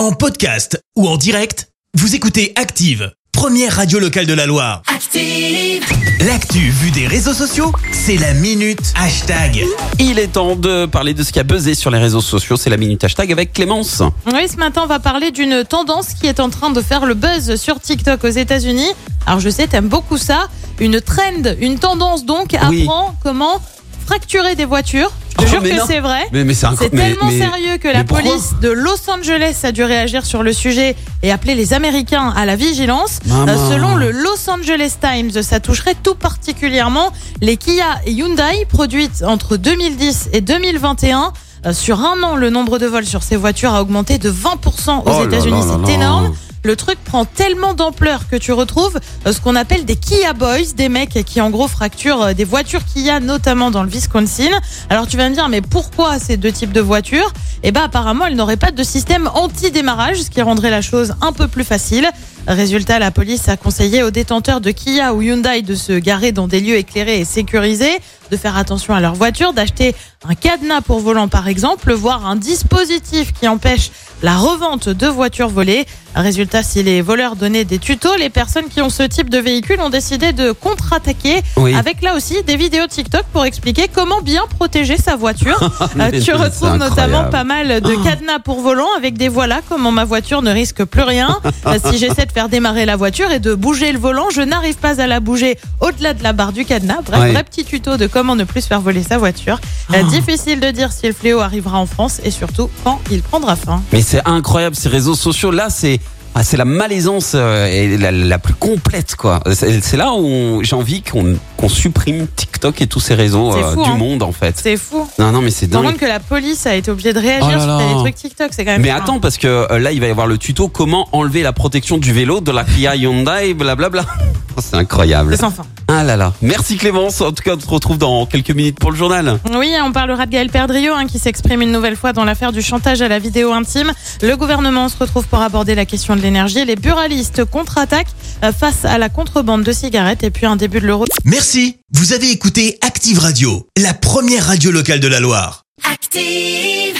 En podcast ou en direct, vous écoutez Active, première radio locale de la Loire. Active. L'actu vue des réseaux sociaux, c'est la minute hashtag. Il est temps de parler de ce qui a buzzé sur les réseaux sociaux. C'est la minute hashtag avec Clémence. Oui, ce matin, on va parler d'une tendance qui est en train de faire le buzz sur TikTok aux États-Unis. Alors, je sais, t'aimes beaucoup ça. Une trend, une tendance donc, Oui. apprend comment fracturer des voitures. Je jure que c'est vrai. Mais, mais c'est tellement mais- sérieux que la police de Los Angeles a dû réagir sur le sujet et appeler les Américains à la vigilance. Maman. Euh, selon le Los Angeles Times, ça toucherait tout particulièrement les Kia et Hyundai produites entre 2010 et 2021. Euh, Sur un an, le nombre de vols sur ces voitures a augmenté de 20% aux Oh États-Unis. C'est là. Le truc prend tellement d'ampleur que tu retrouves euh, ce qu'on appelle des Kia Boys, des mecs qui en gros fracturent euh, des voitures Kia, notamment dans le Wisconsin. Alors tu vas me dire, mais pourquoi ces deux types de voitures? Eh ben apparemment, elles n'auraient pas de système anti-démarrage, ce qui rendrait la chose un peu plus facile. Résultat, la police a conseillé aux détenteurs de Kia ou Hyundai de se garer dans des lieux éclairés et sécurisés, de faire attention à leur voiture, d'acheter un cadenas pour volant par exemple, voire un dispositif qui empêche la revente de voitures volées. Résultat, si les voleurs donnaient des tutos, les personnes qui ont ce type de véhicule ont décidé de contre-attaquer Oui. avec là aussi des vidéos TikTok pour expliquer comment bien protéger sa voiture. Euh, tu retrouves notamment pas mal de cadenas pour volant avec des voilà comment ma voiture ne risque plus rien. Euh, si j'essaie de faire démarrer la voiture et de bouger le volant, je n'arrive pas à la bouger au-delà de la barre du cadenas. Bref, Ouais. vrai petit tuto de comment ne plus se faire voler sa voiture. Euh, difficile de dire si le fléau arrivera en France et surtout quand il prendra fin. Mais c'est incroyable ces réseaux sociaux. Là, c'est ah, c'est la malaisance euh, et la, la plus complète quoi. C'est c'est là où j'ai envie qu'on supprime TikTok et tous ces réseaux euh, fou, du hein. monde en fait. C'est fou. Non non mais c'est dingue. que la police a été obligée de réagir Oh là sur des trucs TikTok, c'est quand même. Mais hein. attends parce que euh, là il va y avoir le tuto comment enlever la protection du vélo de la Kia Hyundai blablabla. Oh, c'est incroyable. C'est sans fin. Ah là là. Merci Clémence. En tout cas on se retrouve dans quelques minutes pour le journal. Oui, on parlera de Gaël Perdriau hein, qui s'exprime une nouvelle fois dans l'affaire du chantage à la vidéo intime. Le gouvernement se retrouve pour aborder la question de l'énergie. Les buralistes contre-attaquent euh, face à la contrebande de cigarettes et puis un début de l'euro. Merci, vous avez écouté Active Radio, la première radio locale de la Loire. Active.